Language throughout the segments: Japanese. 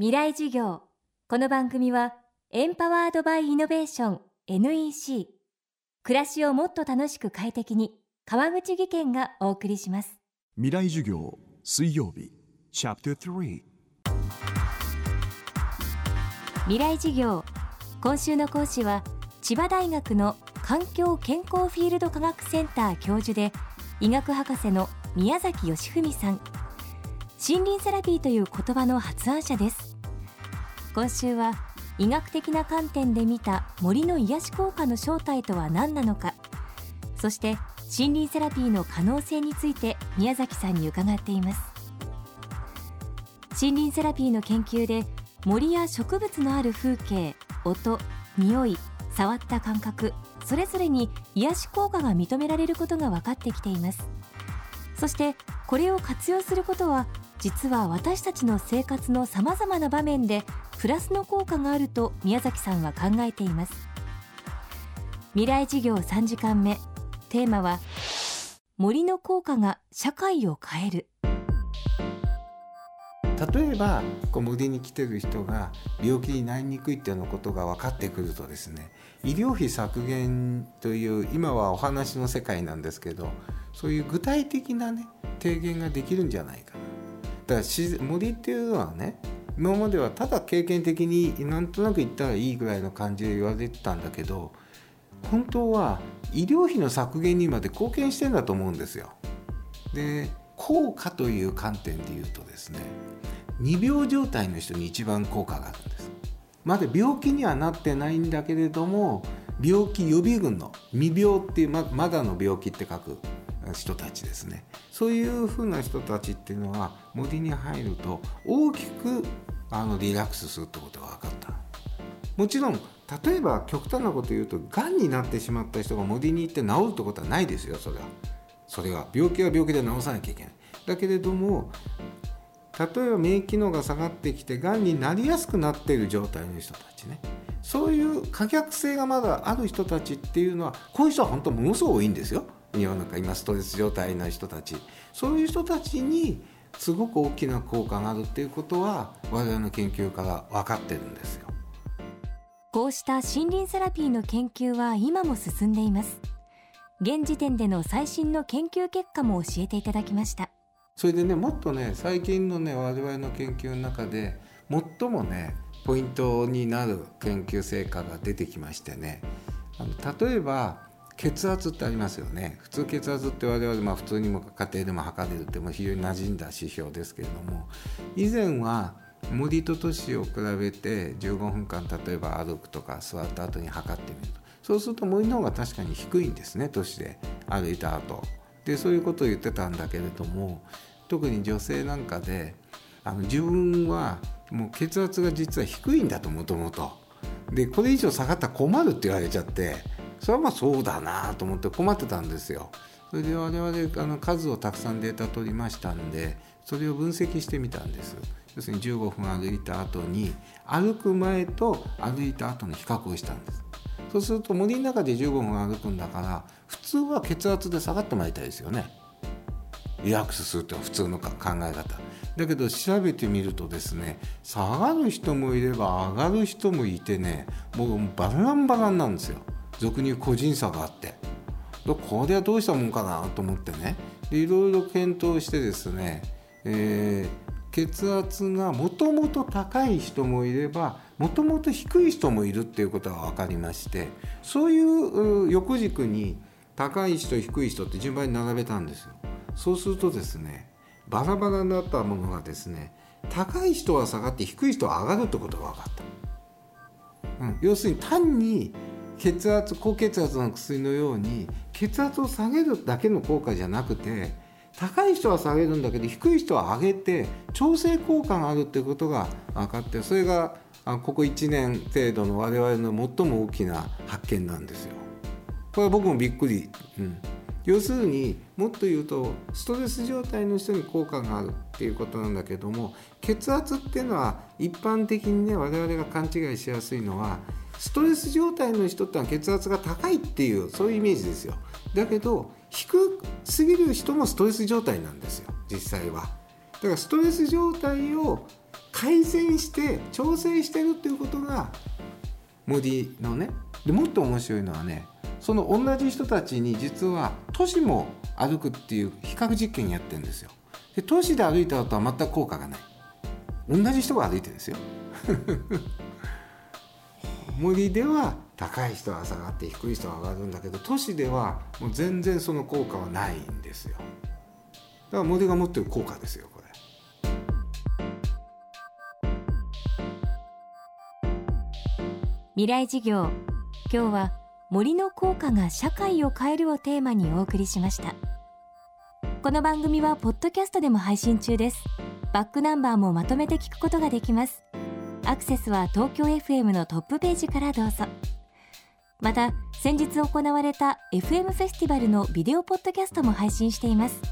未来授業。この番組はエンパワードバイイノベーション NEC 暮らしをもっと楽しく快適に川口義賢がお送りします。未来授業水曜日チャプター3未来授業。今週の講師は千葉大学の環境健康フィールド科学センター教授で医学博士の宮崎義文さん。森林セラピーという言葉の発案者です今週は医学的な観点で見た森の癒し効果の正体とは何なのか。そして森林セラピーの可能性について宮崎さんに伺っています。森林セラピーの研究で森や植物のある風景音匂い触った感覚それぞれに癒し効果が認められることが分かってきています。そしてこれを活用することは実は私たちの生活のさまざまな場面でプラスの効果があると宮崎さんは考えています。未来事業3時間目テーマは森の効果が社会を変える。例えばこう森に来てる人が病気になりにくいっていうようなことが分かってくるとですね医療費削減という今はお話の世界なんですけどそういう具体的なね提言ができるんじゃないかな。だから森っていうのはね今まではただ経験的になんとなく言ったらいいぐらいの感じで言われてたんだけど本当は医療費の削減にまで貢献してんだと思うんですよ。で効果という観点で言うとですね未病状態の人に一番効果があるんですまだ病気にはなってないんだけれども病気予備軍の未病っていうままだの病気って書く人たちですね。そういうふうな人たちっていうのは森に入ると大きくあのリラックスするってことが分かった。もちろん例えば極端なこと言うとがんになってしまった人が森に行って治るってことはないですよそれは。それは。病気は病気で治さなきゃいけない。だけれども例えば免疫機能が下がってきてがんになりやすくなっている状態の人たちね。そういう可逆性がまだある人たちっていうのはこういう人は本当ものすごく多いんですよ。世の中今ストレス状態の人たち。そういう人たちにすごく大きな効果があるっていうことは我々の研究から分かってるんですよ。こうした森林セラピーの研究は今も進んでいます。現時点での最新の研究結果も教えていただきました。それでねもっとね最近のね我々の研究の中で最もねポイントになる研究成果が出てきましてね。あの例えば血圧ってありますよね。普通血圧って我々まあ普通にも家庭でも測れるっても非常に馴染んだ指標ですけれども以前は森と都市を比べて15分間例えば歩くとか座った後に測ってみると。そうすると森の方が確かに低いんですね都市で。歩いた後。でそういうことを言ってたんだけれども特に女性なんかであの自分はもう血圧が実は低いんだともともと。でこれ以上下がったら困るって言われちゃってそれはまあそうだなと思って困ってたんですよ。それで我々あの数をたくさんデータ取りましたんでそれを分析してみたんです。要するに15分歩いた後に歩く前と歩いた後の比較をしたんです。そうすると森の中で15分歩くんだから普通は血圧で下がってもらいたいですよね。リラックスするというのは普通の考え方。だけど調べてみるとですね下がる人もいれば上がる人もいてねもうバランバランなんですよ。俗に個人差があってこれはどうしたもんかなと思ってねいろいろ検討してですね、えー、血圧がもともと高い人もいればもともと低い人もいるっていうことが分かりましてそういう横軸に高い人低い人って順番に並べたんですよ。そうするとですねバラバラになったものがですね高い人は下がって低い人は上がるってことが分かった。うん、要するに単に血圧高血圧の薬のように血圧を下げるだけの効果じゃなくて高い人は下げるんだけど低い人は上げて調整効果があるっていうことが分かってそれがここ1年程度の我々の最も大きな発見なんですよ。これは僕もびっくり、うん、要するにもっと言うとストレス状態の人に効果があるっていうことなんだけども血圧っていうのは一般的にね我々が勘違いしやすいのはストレス状態の人ってのは血圧が高いっていうそういうイメージですよ。だけど低すぎる人もストレス状態なんですよ実際は。だからストレス状態を改善して調整してるっていうことが森のねでもっと面白いのはねその同じ人たちに実は都市も歩くっていう比較実験やってるんですよ。で都市で歩いた後は全く効果がない。同じ人が歩いてるんですよ。森では高い人は下がって低い人は上がるんだけど都市ではもう全然その効果はないんですよ。だから森が持ってる効果ですよこれ。未来事業。今日は森の効果が社会を変えるをテーマにお送りしました。この番組はポッドキャストでも配信中です。バックナンバーもまとめて聞くことができます。アクセスは東京 FM のトップページからどうぞ。また先日行われた FM フェスティバルのビデオポッドキャストも配信しています。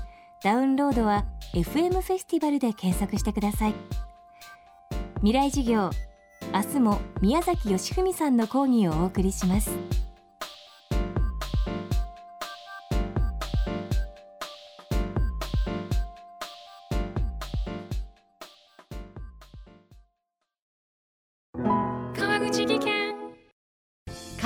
ダウンロードは FM フェスティバルで検索してください。未来事業明日も宮崎義文さんの講義をお送りします。